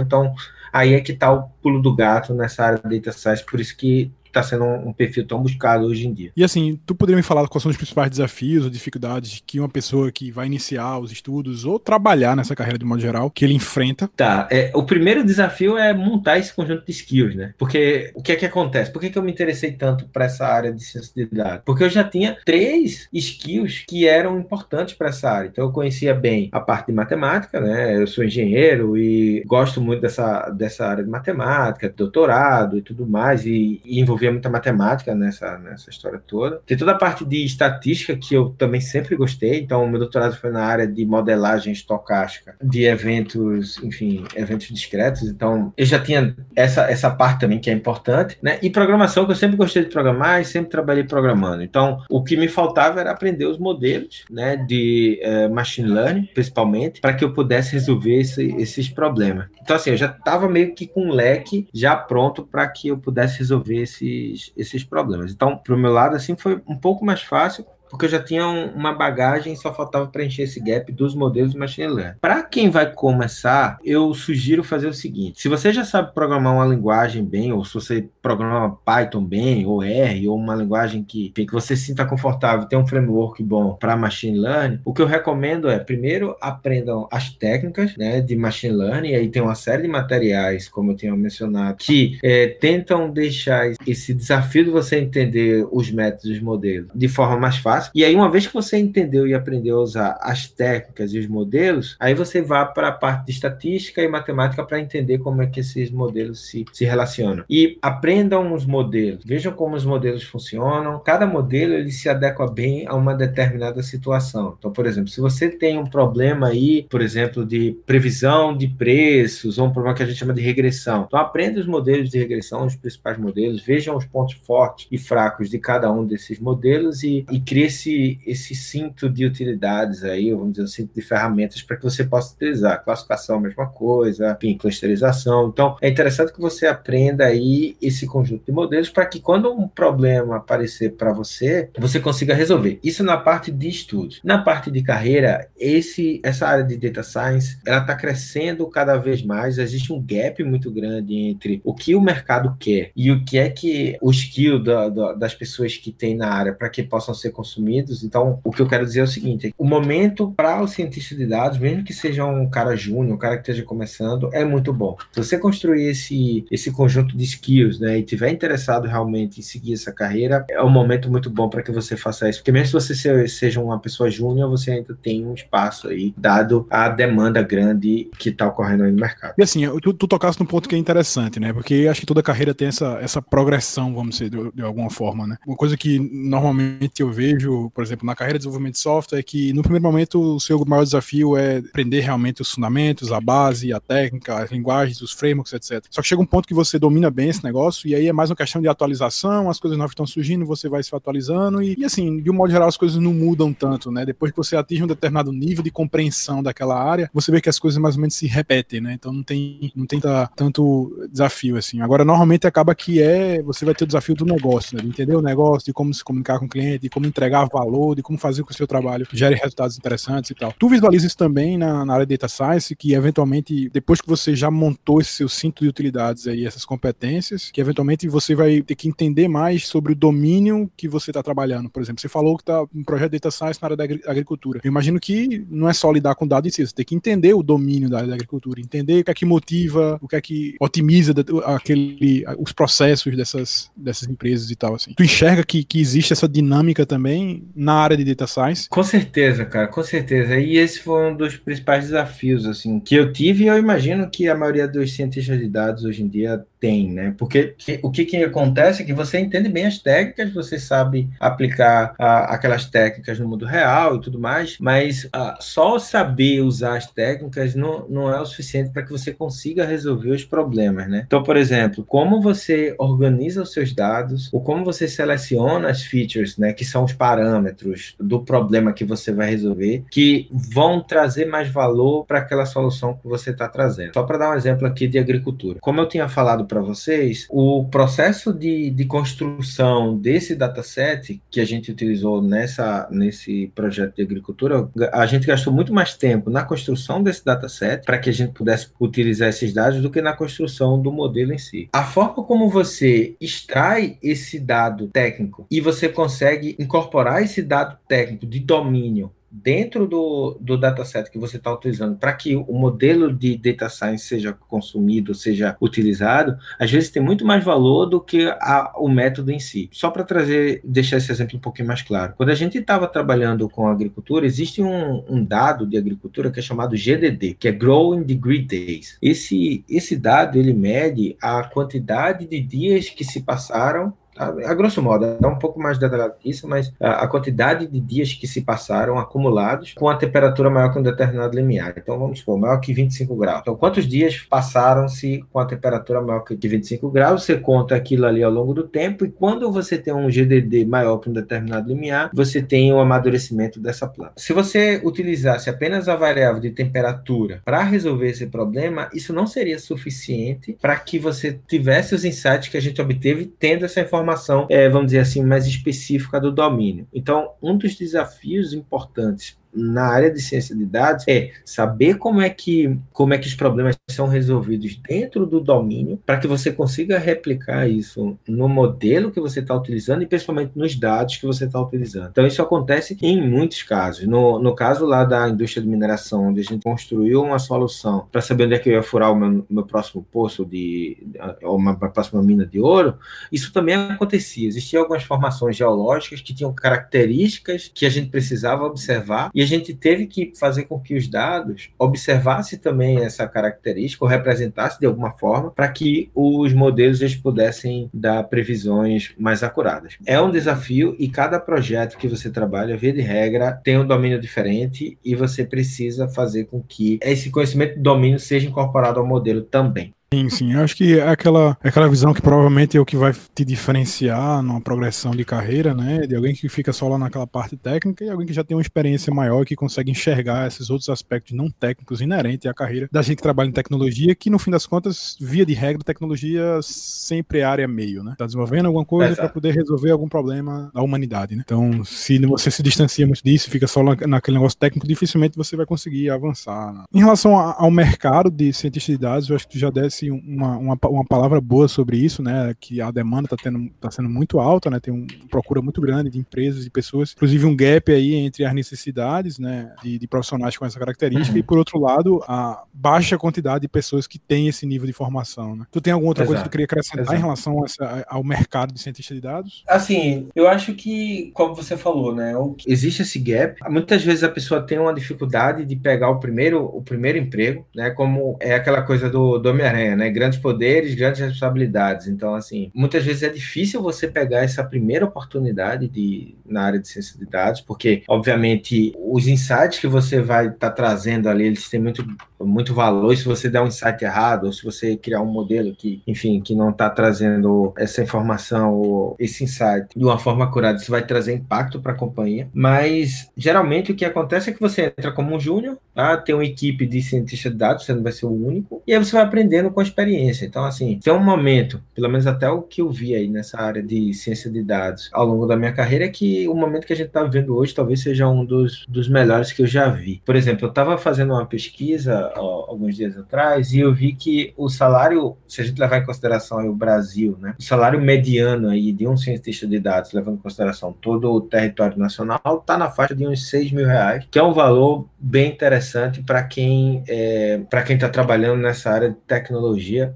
Então, aí é que está o pulo do gato nessa área de data science, por isso que está sendo um, perfil tão buscado hoje em dia. E assim, tu poderia me falar quais são os principais desafios ou dificuldades que uma pessoa que vai iniciar os estudos ou trabalhar nessa carreira de modo geral, que ele enfrenta? Tá, é, o primeiro desafio é montar esse conjunto de skills, né? Porque o que é que acontece? Por que, que eu me interessei tanto para essa área de ciência de dados? Porque eu já tinha três skills que eram importantes para essa área. Então eu conhecia bem a parte de matemática, né? Eu sou engenheiro e gosto muito dessa, dessa área de matemática, doutorado e tudo mais, e, e envolvi envolvia muita matemática nessa, nessa história toda. Tem toda a parte de estatística que eu também sempre gostei. Então, meu doutorado foi na área de modelagem estocástica de eventos, enfim, eventos discretos. Então, eu já tinha essa, essa parte também que é importante, né? E programação, que eu sempre gostei de programar e sempre trabalhei programando. Então, o que me faltava era aprender os modelos, né, de uh, machine learning, principalmente, para que eu pudesse resolver esse, esses problemas. Então, assim, eu já estava meio que com um leque já pronto para que eu pudesse resolver esses esses, esses problemas. Então, para o meu lado, assim, foi um pouco mais fácil, porque eu já tinha uma bagagem, só faltava preencher esse gap dos modelos de machine learning. Para quem vai começar, eu sugiro fazer o seguinte: se você já sabe programar uma linguagem bem, ou se você programa Python bem, ou R, ou uma linguagem que, que você se sinta confortável, tem um framework bom para machine learning, o que eu recomendo é, primeiro, aprendam as técnicas né, de machine learning, e aí tem uma série de materiais, como eu tinha mencionado, que é, tentam deixar esse desafio de você entender os métodos, os modelos, de forma mais fácil fácil. E aí, uma vez que você entendeu e aprendeu a usar as técnicas e os modelos, aí você vai para a parte de estatística e matemática para entender como é que esses modelos se, se relacionam. E aprendam os modelos, vejam como os modelos funcionam. Cada modelo ele se adequa bem a uma determinada situação. Então, por exemplo, se você tem um problema aí, por exemplo, de previsão de preços, ou um problema que a gente chama de regressão, então aprenda os modelos de regressão, os principais modelos, vejam os pontos fortes e fracos de cada um desses modelos e, e crie esse, esse cinto de utilidades aí, vamos dizer, um cinto de ferramentas para que você possa utilizar. Classificação, mesma coisa, enfim, clusterização. Então, é interessante que você aprenda aí esse conjunto de modelos para que quando um problema aparecer para você, você consiga resolver. Isso na parte de estudos. Na parte de carreira, esse, essa área de data science, ela está crescendo cada vez mais. Existe um gap muito grande entre o que o mercado quer e o que é que o skill da, da, das pessoas que tem na área para que possam ser consultores consumidos. Então, o que eu quero dizer é o seguinte: o momento para o cientista de dados, mesmo que seja um cara júnior, um cara que esteja começando, é muito bom. Se você construir esse, esse conjunto de skills, né, e tiver interessado realmente em seguir essa carreira, é um momento muito bom para que você faça isso. Porque mesmo se você seja uma pessoa júnior, você ainda tem um espaço aí, dado a demanda grande que está ocorrendo aí no mercado. E assim, tu, tu tocaste num ponto que é interessante, né? Porque acho que toda carreira tem essa, essa progressão, vamos dizer, de, de alguma forma, né? Uma coisa que normalmente eu vejo, por exemplo, na carreira de desenvolvimento de software, é que no primeiro momento o seu maior desafio é aprender realmente os fundamentos, a base, a técnica, as linguagens, os frameworks, etc. Só que chega um ponto que você domina bem esse negócio e aí é mais uma questão de atualização, as coisas novas estão surgindo, você vai se atualizando e, e assim, de um modo geral, as coisas não mudam tanto, né? Depois que você atinge um determinado nível de compreensão daquela área, você vê que as coisas mais ou menos se repetem, né? Então não tem, não tem tanto desafio assim. Agora, normalmente acaba que é, você vai ter o desafio do negócio, né? De entender o negócio, de como se comunicar com o cliente, de como entregar valor, de como fazer com que o seu trabalho gere resultados interessantes e tal. Tu visualiza isso também na, na área de data science, que eventualmente, depois que você já montou esse seu cinto de utilidades aí, essas competências, que eventualmente você vai ter que entender mais sobre o domínio que você está trabalhando. Por exemplo, você falou que está um projeto de data science na área da agricultura. Eu imagino que não é só lidar com dados em si, você tem que entender o domínio da área da agricultura, entender o que é que motiva, o que é que otimiza aquele, os processos dessas, dessas empresas e tal, assim. Tu enxerga que, que existe essa dinâmica também na área de data science? Com certeza, cara, com certeza. E esse foi um dos principais desafios, assim, que eu tive e eu imagino que a maioria dos cientistas de dados hoje em dia tem, né? Porque o que, que acontece é que você entende bem as técnicas, você sabe aplicar a, aquelas técnicas no mundo real e tudo mais, mas a, só saber usar as técnicas não, não é o suficiente para que você consiga resolver os problemas, né? Então, por exemplo, como você organiza os seus dados, ou como você seleciona as features, né, que são os parâmetros do problema que você vai resolver, que vão trazer mais valor para aquela solução que você está trazendo. Só para dar um exemplo aqui de agricultura. Como eu tinha falado para vocês, o processo de, de construção desse dataset que a gente utilizou nessa, nesse projeto de agricultura, a gente gastou muito mais tempo na construção desse dataset para que a gente pudesse utilizar esses dados do que na construção do modelo em si. A forma como você extrai esse dado técnico e você consegue incorporar esse dado técnico de domínio dentro do, do dataset que você está utilizando para que o modelo de data science seja consumido, seja utilizado, às vezes tem muito mais valor do que a, o método em si. Só para trazer, deixar esse exemplo um pouquinho mais claro. Quando a gente estava trabalhando com agricultura, existe um, um, dado de agricultura que é chamado GDD, que é Growing Degree Days. Esse, esse dado ele mede a quantidade de dias que se passaram a, a, grosso modo, é um pouco mais detalhado que isso, mas a, a, quantidade de dias que se passaram acumulados com a temperatura maior que um determinado limiar. Então, vamos supor, maior que 25 graus. Então, quantos dias passaram-se com a temperatura maior que 25 graus? Você conta aquilo ali ao longo do tempo, e quando você tem um GDD maior que um determinado limiar, você tem o amadurecimento dessa planta. Se você utilizasse apenas a variável de temperatura para resolver esse problema, isso não seria suficiente para que você tivesse os insights que a gente obteve tendo essa informação informação, é, vamos dizer assim, mais específica do domínio. Então, um dos desafios importantes na área de ciência de dados é saber como é que como é que os problemas são resolvidos dentro do domínio para que você consiga replicar isso no modelo que você está utilizando e principalmente nos dados que você está utilizando. Então isso acontece em muitos casos. No, no caso lá da indústria de mineração, onde a gente construiu uma solução para saber onde é que eu ia furar o meu, meu próximo poço de ou uma, uma próxima mina de ouro, isso também acontecia. Existiam algumas formações geológicas que tinham características que a gente precisava observar e a gente teve que fazer com que os dados observassem também essa característica ou representassem de alguma forma para que os modelos eles pudessem dar previsões mais acuradas. É um desafio e cada projeto que você trabalha, via de regra, tem um domínio diferente e você precisa fazer com que esse conhecimento do domínio seja incorporado ao modelo também. Sim, sim. Eu acho que é aquela, é aquela visão que provavelmente é o que vai te diferenciar numa progressão de carreira, né? De alguém que fica só lá naquela parte técnica e alguém que já tem uma experiência maior e que consegue enxergar esses outros aspectos não técnicos inerentes à carreira da gente que trabalha em tecnologia, que no fim das contas, via de regra, tecnologia sempre é área meio, né? Tá desenvolvendo alguma coisa para poder resolver algum problema da humanidade, né? Então, se você se distancia muito disso, fica só naquele negócio técnico, dificilmente você vai conseguir avançar. Né? Em relação ao mercado de cientistas de dados, eu acho que tu já desse trouxe uma, uma, uma, palavra boa sobre isso, né? Que a demanda está tá sendo muito alta, né? Tem uma procura muito grande de empresas e pessoas, inclusive um gap aí entre as necessidades, né? De, de profissionais com essa característica uhum. e por outro lado a baixa quantidade de pessoas que têm esse nível de formação. Né? Tu tem alguma outra Exato. coisa que tu queria acrescentar Exato. em relação essa, ao mercado de cientista de dados? Assim, eu acho que, como você falou, né? Existe esse gap. Muitas vezes a pessoa tem uma dificuldade de pegar o primeiro, o primeiro emprego, né? Como é aquela coisa do, do Homem-Aranha, né? Grandes poderes, grandes responsabilidades. Então, assim, muitas vezes é difícil você pegar essa primeira oportunidade de, na área de ciência de dados, porque, obviamente, os insights que você vai estar tá trazendo ali, eles têm muito, muito valor. E se você der um insight errado, ou se você criar um modelo que, enfim, que não está trazendo essa informação ou esse insight de uma forma curada, isso vai trazer impacto para a companhia. Mas, geralmente, o que acontece é que você entra como um júnior, tá? tem uma equipe de cientistas de dados, você não vai ser o único, e aí você vai aprendendo com experiência. Então, assim, tem um momento, pelo menos até o que eu vi aí nessa área de ciência de dados ao longo da minha carreira, é que o momento que a gente está vivendo hoje talvez seja um dos, dos melhores que eu já vi. Por exemplo, eu estava fazendo uma pesquisa ó, alguns dias atrás e eu vi que o salário, se a gente levar em consideração o Brasil, né, o salário mediano aí de um cientista de dados, levando em consideração todo o território nacional, está na faixa de uns 6 mil reais, que é um valor bem interessante para quem é, para quem está trabalhando nessa área de tecnologia,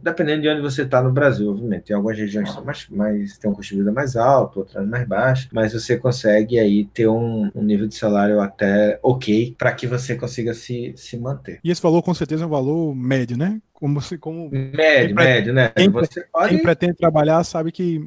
dependendo de onde você está no Brasil, obviamente. Tem algumas regiões que são mais, mais tem um custo de vida mais alto, outras mais baixo, mas você consegue aí ter um, um nível de salário até ok para que você consiga se, se manter. E esse valor com certeza é um valor médio, né? Como se, como médio, médio, né? Quem, Você pode... quem pretende trabalhar sabe que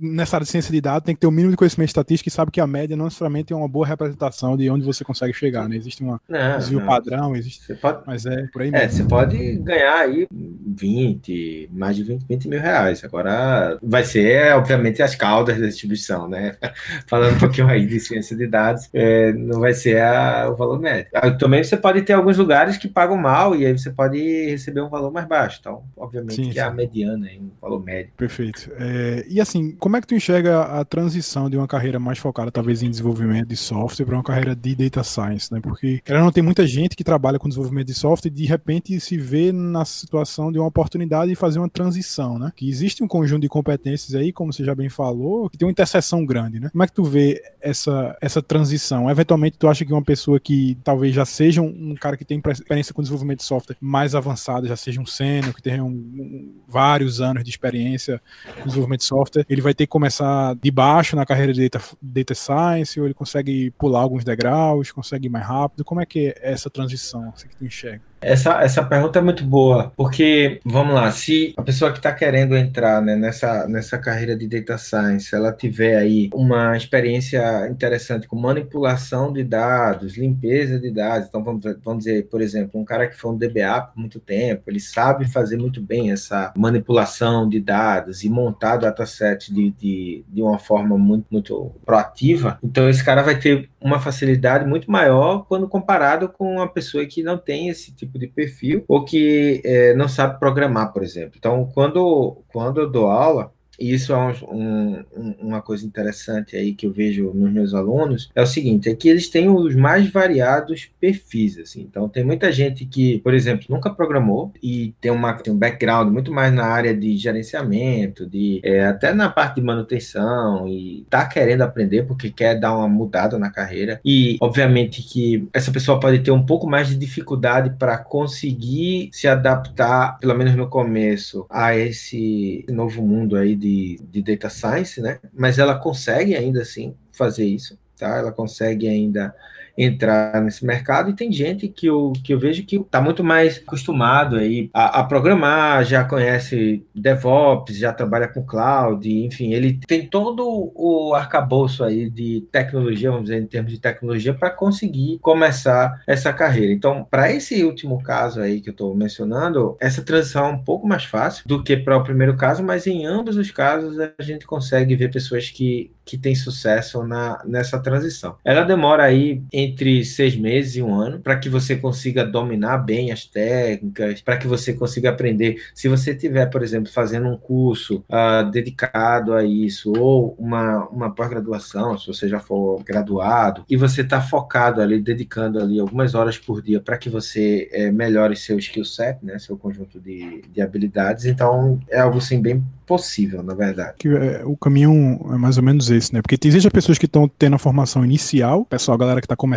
nessa área de ciência de dados tem que ter o um mínimo de conhecimento estatístico e sabe que a média não necessariamente é uma boa representação de onde você consegue chegar, né? Existe um desvio não. padrão, existe. Você pode... Mas é por aí é, mesmo. É, você pode ganhar aí 20, mais de 20, 20 mil reais. Agora vai ser, obviamente, as caudas da distribuição, né? Falando um pouquinho aí de ciência de dados, é, não vai ser a, o valor médio. Ah, também você pode ter alguns lugares que pagam mal e aí você pode receber um valor mais baixo. Então, obviamente, sim, que sim. é a mediana, um valor médio. Perfeito. É, e assim, como é que tu enxerga a transição de uma carreira mais focada, talvez, em desenvolvimento de software para uma carreira de data science, né? Porque ela não tem muita gente que trabalha com desenvolvimento de software e de repente se vê na situação de uma oportunidade de fazer uma transição, né? Que existe um conjunto de competências aí, como você já bem falou, que tem uma interseção grande, né? Como é que tu vê essa, essa transição? Eventualmente, tu acha que uma pessoa que talvez já seja um, um cara que tem experiência com desenvolvimento de software mais avançada, já seja um sênior, que tenha um, um, vários anos de experiência no desenvolvimento de software, ele vai ter que começar de baixo na carreira de data, data science, ou ele consegue pular alguns degraus, consegue ir mais rápido? Como é que é essa transição assim, que tu enxerga? Essa, essa pergunta é muito boa, porque, vamos lá, se a pessoa que está querendo entrar né, nessa, nessa carreira de data science, ela tiver aí uma experiência interessante com manipulação de dados, limpeza de dados, então vamos, vamos dizer, por exemplo, um cara que foi um DBA por muito tempo, ele sabe fazer muito bem essa manipulação de dados e montar dataset de, de, de uma forma muito, muito proativa, então esse cara vai ter uma facilidade muito maior quando comparado com uma pessoa que não tem esse tipo tipo de perfil ou que é, não sabe programar, por exemplo. Então, quando, quando eu dou aula, e isso é um, um, uma coisa interessante aí que eu vejo nos meus alunos, é o seguinte, é que eles têm os mais variados perfis, assim. Então, tem muita gente que, por exemplo, nunca programou e tem, uma, tem um background muito mais na área de gerenciamento, de é, até na parte de manutenção e tá querendo aprender porque quer dar uma mudada na carreira. E, obviamente, que essa pessoa pode ter um pouco mais de dificuldade para conseguir se adaptar, pelo menos no começo, a esse novo mundo aí de de, data science, né? Mas ela consegue ainda assim fazer isso, tá? Ela consegue ainda entrar nesse mercado e tem gente que eu, que eu vejo que está muito mais acostumado aí a, a, programar, já conhece DevOps, já trabalha com cloud, enfim, ele tem todo o arcabouço aí de tecnologia, vamos dizer, em termos de tecnologia, para conseguir começar essa carreira. Então, para esse último caso aí que eu estou mencionando, essa transição é um pouco mais fácil do que para o primeiro caso, mas em ambos os casos a gente consegue ver pessoas que, que têm sucesso na, nessa transição. Ela demora aí entre entre seis meses e um ano, para que você consiga dominar bem as técnicas, para que você consiga aprender. Se você tiver, por exemplo, fazendo um curso uh, dedicado a isso, ou uma, uma pós-graduação, se você já for graduado, e você está focado ali, dedicando ali algumas horas por dia para que você é, melhore seu skill set, né, seu conjunto de, de habilidades, então é algo assim bem possível, na verdade. Que, é, o caminho é mais ou menos esse, né? Porque existem pessoas que estão tendo a formação inicial, pessoal, galera que está começando,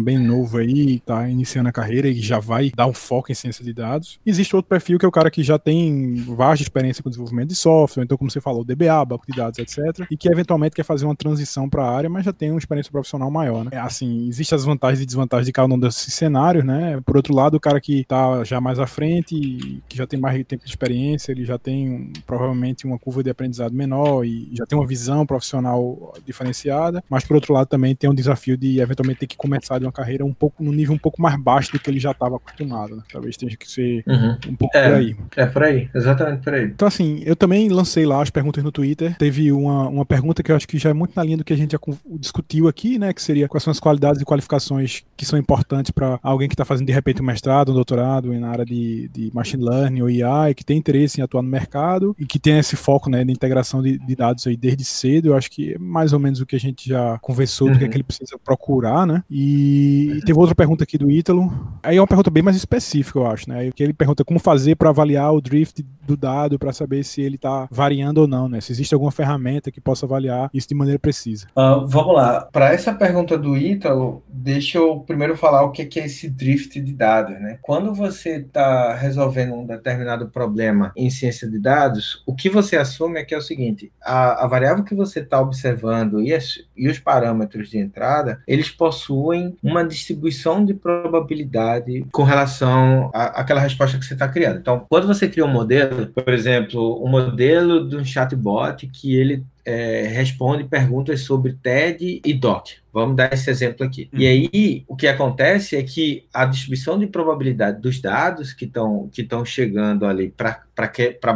bem novo aí, está iniciando a carreira e já vai dar um foco em ciência de dados. Existe outro perfil que é o cara que já tem vasta experiência com desenvolvimento de software, então, como você falou, DBA, banco de dados, etc. E que eventualmente quer fazer uma transição para a área, mas já tem uma experiência profissional maior, né? É, assim, existem as vantagens e desvantagens de cada um desses cenários, né? Por outro lado, o cara que está já mais à frente, que já tem mais tempo de experiência, ele já tem provavelmente uma curva de aprendizado menor e já tem uma visão profissional diferenciada, mas por outro lado também tem um desafio de eventualmente ter que começar de uma carreira um pouco no nível um pouco mais baixo do que ele já estava acostumado, né? Talvez tenha que ser uhum. um pouco é, por aí. É por aí, exatamente por aí. Então assim, eu também lancei lá as perguntas no Twitter. Teve uma, uma pergunta que eu acho que já é muito na linha do que a gente já discutiu aqui, né? Que seria quais são as qualidades e qualificações que são importantes para alguém que está fazendo de repente um mestrado, um doutorado na área de, de machine learning ou AI, que tem interesse em atuar no mercado e que tem esse foco né, de integração de, de, dados aí desde cedo, eu acho que é mais ou menos o que a gente já conversou, uhum. do que, é que ele precisa procurar, né? E uhum. teve outra pergunta aqui do Ítalo. Aí é uma pergunta bem mais específica, eu acho, né? Que ele pergunta como fazer para avaliar o drift do dado para saber se ele está variando ou não, né? Se existe alguma ferramenta que possa avaliar isso de maneira precisa. Uh, vamos lá. Para essa pergunta do Ítalo, deixa eu primeiro falar o que é esse drift de dados, né? Quando você está resolvendo um determinado problema em ciência de dados, o que você assume é que é o seguinte: a, a variável que você está observando e, as, e os parâmetros de entrada, eles possuem uma distribuição de probabilidade com relação àquela resposta que você está criando. Então, quando você cria um modelo, por exemplo, um modelo de um chatbot que ele é, responde perguntas sobre TED e DOC. Vamos dar esse exemplo aqui. E uhum. aí, o que acontece é que a distribuição de probabilidade dos dados que estão que chegando ali para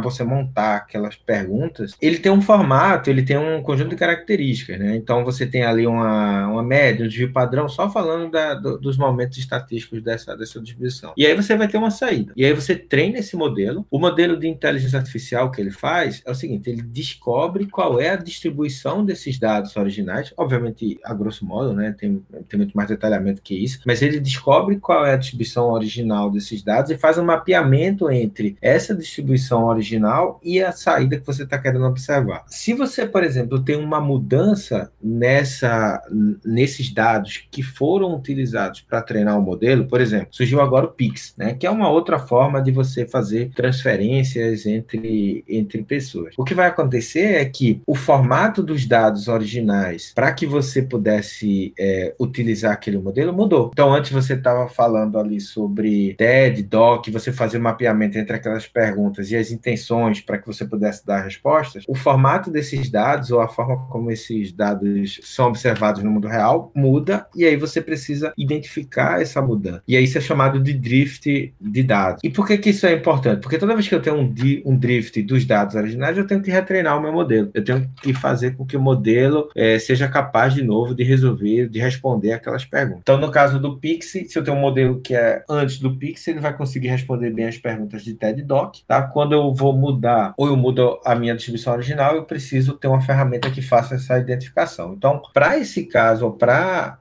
você montar aquelas perguntas, ele tem um formato, ele tem um conjunto de características, né? Então, você tem ali uma, uma média, um desvio padrão, só falando da, do, dos momentos estatísticos dessa, dessa distribuição. E aí você vai ter uma saída. E aí você treina esse modelo. O modelo de inteligência artificial que ele faz é o seguinte, ele descobre qual é a distribuição desses dados originais, obviamente, a grosso modo, né? Tem, tem muito mais detalhamento que isso, mas ele descobre qual é a distribuição original desses dados e faz um mapeamento entre essa distribuição original e a saída que você está querendo observar. Se você, por exemplo, tem uma mudança nessa, nesses dados que foram utilizados para treinar o modelo, por exemplo, surgiu agora o Pix, né? Que é uma outra forma de você fazer transferências entre, entre pessoas. O que vai acontecer é que o formato dos dados originais para que você pudesse é, utilizar aquele modelo mudou. Então, antes você estava falando ali sobre TED, DOC, você fazer mapeamento entre aquelas perguntas e as intenções para que você pudesse dar respostas. O formato desses dados ou a forma como esses dados são observados no mundo real muda e aí você precisa identificar essa mudança. E aí isso é chamado de drift de dados. E por que, que isso é importante? Porque toda vez que eu tenho um, um drift dos dados originais, eu tenho que retreinar o meu modelo. Eu tenho e fazer com que o modelo é, seja capaz de novo de resolver, de responder aquelas perguntas. Então, no caso do Pixie, se eu tenho um modelo que é antes do Pixie, ele vai conseguir responder bem as perguntas de TED Doc, tá? Quando eu vou mudar ou eu mudo a minha distribuição original, eu preciso ter uma ferramenta que faça essa identificação. Então, para esse caso, para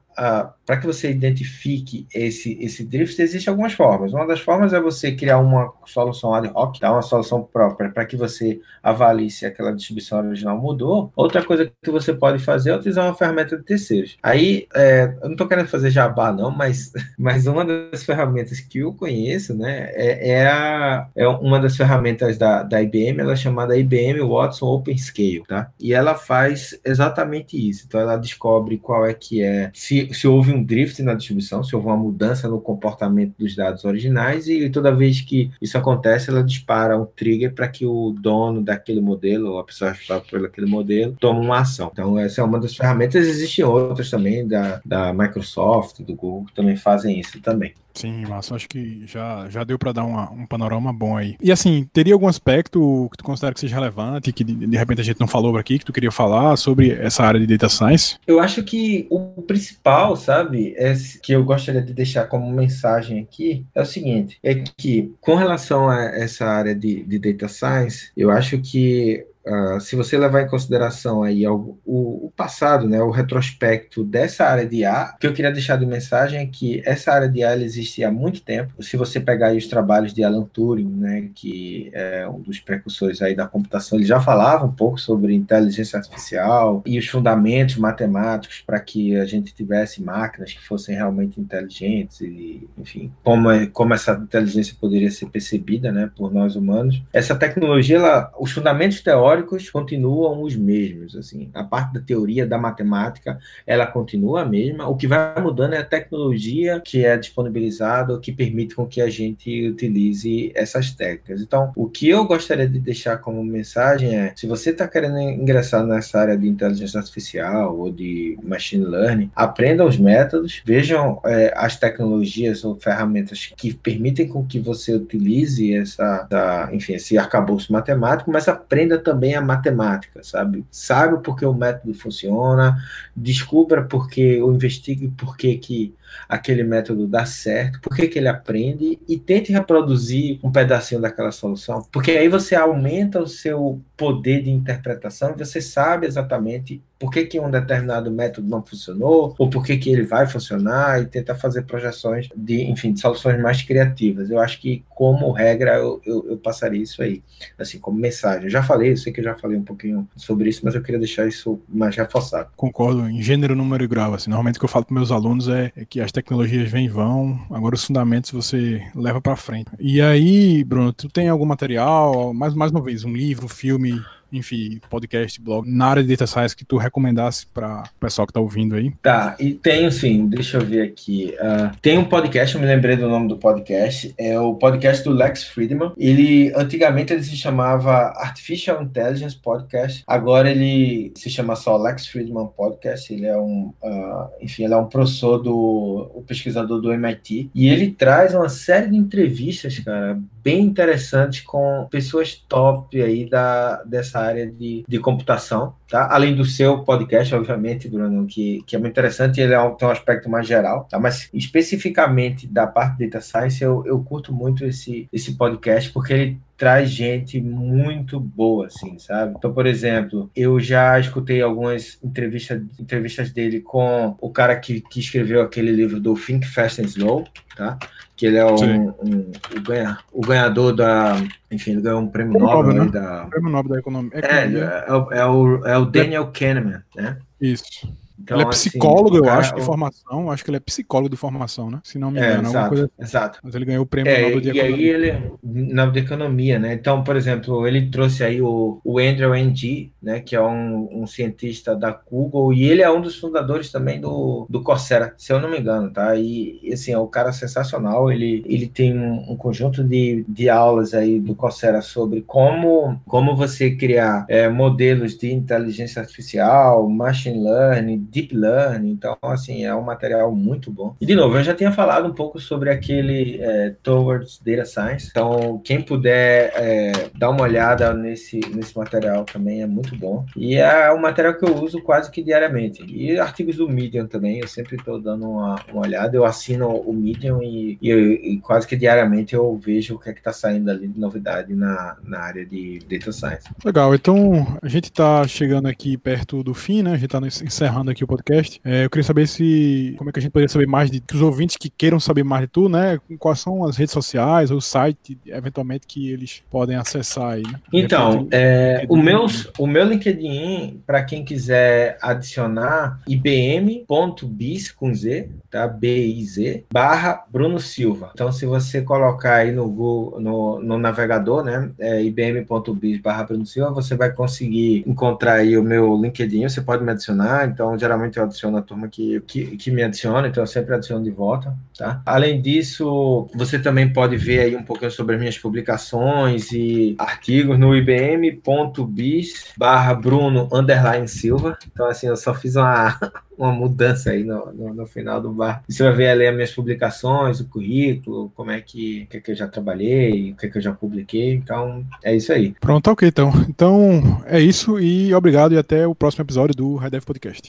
para que você identifique esse, esse drift, existem algumas formas. Uma das formas é você criar uma solução ad hoc, tá? uma solução própria, para que você avalie se aquela distribuição original mudou. Outra coisa que você pode fazer é utilizar uma ferramenta de terceiros. Aí, é, eu não estou querendo fazer jabá, não, mas, mas uma das ferramentas que eu conheço, né, é, é, a, é uma das ferramentas da, da IBM, ela é chamada IBM Watson OpenScale, tá? E ela faz exatamente isso. Então, ela descobre qual é que é, se se, houve um drift na distribuição, se houve uma mudança no comportamento dos dados originais, e toda vez que isso acontece, ela dispara um trigger para que o dono daquele modelo, ou a pessoa responsável por aquele modelo, tome uma ação. Então, essa é uma das ferramentas. Existem outras também, da, da Microsoft, do Google, que também fazem isso também. Sim, Márcio, acho que já, já deu para dar uma, um panorama bom aí. E assim, teria algum aspecto que tu considera que seja relevante, que de, de repente a gente não falou aqui, que tu queria falar sobre essa área de data science? Eu acho que o principal, sabe, é que eu gostaria de deixar como mensagem aqui é o seguinte: é que com relação a essa área de, de data science, eu acho que Uh, se você levar em consideração aí o, o, passado, né, o retrospecto dessa área de A, o que eu queria deixar de mensagem é que essa área de A existe há muito tempo. Se você pegar os trabalhos de Alan Turing, né, que é um dos precursores aí da computação, ele já falava um pouco sobre inteligência artificial e os fundamentos matemáticos para que a gente tivesse máquinas que fossem realmente inteligentes e, enfim, como, é, como essa inteligência poderia ser percebida, né, por nós humanos. Essa tecnologia, ela, os fundamentos teóricos teóricos continuam os mesmos, assim. A parte da teoria da matemática, ela continua a mesma. O que vai mudando é a tecnologia que é disponibilizada, que permite com que a gente utilize essas técnicas. Então, o que eu gostaria de deixar como mensagem é: se você está querendo ingressar nessa área de inteligência artificial ou de machine learning, aprenda os métodos, vejam é, as tecnologias ou ferramentas que permitem com que você utilize essa, enfim, esse arcabouço matemático, mas aprenda também também a matemática, sabe? Saiba por que o método funciona, descubra por que, ou investigue por que, que aquele método dá certo, por que, que ele aprende e tente reproduzir um pedacinho daquela solução, porque aí você aumenta o seu poder de interpretação você sabe exatamente por que, que um determinado método não funcionou, ou por que, que ele vai funcionar, e tentar fazer projeções de, enfim, de soluções mais criativas. Eu acho que, como regra, eu, eu, eu passaria isso aí, assim, como mensagem. Eu já falei, eu sei que eu já falei um pouquinho sobre isso, mas eu queria deixar isso mais reforçado. Concordo, em gênero, número e grau. Assim, normalmente o que eu falo para meus alunos é, é que as tecnologias vêm e vão, agora os fundamentos você leva para frente. E aí, Bruno, tu tem algum material, mais, mais uma vez, um livro, filme, enfim, podcast, blog, na área de data science que tu recomendasse para o pessoal que está ouvindo aí? Tá, e tenho sim, deixa eu ver aqui. Uh, tem um podcast, eu me lembrei do nome do podcast, é o podcast do Lex Friedman. Ele, antigamente, ele se chamava Artificial Intelligence Podcast, agora ele se chama só Lex Friedman Podcast. Ele é um, uh, enfim, ele é um professor do, o pesquisador do MIT, e ele traz uma série de entrevistas, cara, bem interessantes com pessoas top aí da, dessa área de, de computação, tá? Além do seu podcast, obviamente, Bruno, que, que é muito interessante, ele é um, tem um aspecto mais geral, tá? Mas especificamente da parte de Data Science, eu, eu curto muito esse, esse podcast, porque ele traz gente muito boa, assim, sabe? Então, por exemplo, eu já escutei algumas entrevistas, entrevistas dele com o cara que, que escreveu aquele livro do Think Fast and Slow, tá? Que ele é um, um, o, ganha, o ganhador da. Enfim, ele ganhou um prêmio Nobel, Nobel né? da. Prêmio Nobel da Economia. É, é, é, o, é o Daniel Kahneman, né? Isso. Então, ele é assim, psicólogo, assim, eu acho, de formação. Acho que ele é psicólogo de formação, né? Se não me é, engano. É, exato, coisa... exato. Mas ele ganhou o prêmio é, Nobel de Economia. E aí ele, Nobel de Economia, né? Então, por exemplo, ele trouxe aí o, o Andrew Ng, né? Que é um, um, cientista da Google, e ele é um dos fundadores também do, do Coursera, se eu não me engano, tá? E, assim, é um cara sensacional. Ele, ele tem um, um conjunto de, de aulas aí do Coursera sobre como, como você criar é, modelos de inteligência artificial, machine learning, deep learning, então, assim, é um material muito bom. E, de novo, eu já tinha falado um pouco sobre aquele é, Towards Data Science, então, quem puder é, dar uma olhada nesse, nesse material também é muito bom. E é um material que eu uso quase que diariamente. E artigos do Medium também, eu sempre estou dando uma, uma, olhada, eu assino o Medium e, e, e, quase que diariamente eu vejo o que é que está saindo ali de novidade na, na área de Data Science. Legal, então a gente está chegando aqui perto do fim, né? A gente está encerrando aqui aqui o podcast. É, eu queria saber se como é que a gente poderia saber mais de que os ouvintes que queiram saber mais de tu, né? Quais são as redes sociais ou o site, eventualmente, que eles podem acessar aí, né? Então, é, o, meu, o meu LinkedIn, para quem quiser adicionar, ibm.biz com Z, tá? B-I-Z, barra Bruno Silva. Então, se você colocar aí no Google, no, no navegador, né? É, ibm.biz barra Bruno Silva, você vai conseguir encontrar aí o meu LinkedIn, você pode me adicionar. Então, geralmente eu adiciono a turma que, que, que me adiciona, então eu sempre adiciono de volta, tá? Além disso, você também pode ver aí um pouquinho sobre as minhas publicações e artigos no ibm.bis barra Bruno underline Silva. Então, assim, eu só fiz uma, uma mudança aí no, no, no, final do bar. Você vai ver ali as minhas publicações, o currículo, como é que, que, que eu já trabalhei, o que, que eu já publiquei. Então, é isso aí. Pronto, ok, então. Então, é isso e obrigado e até o próximo episódio do Red Dev Podcast.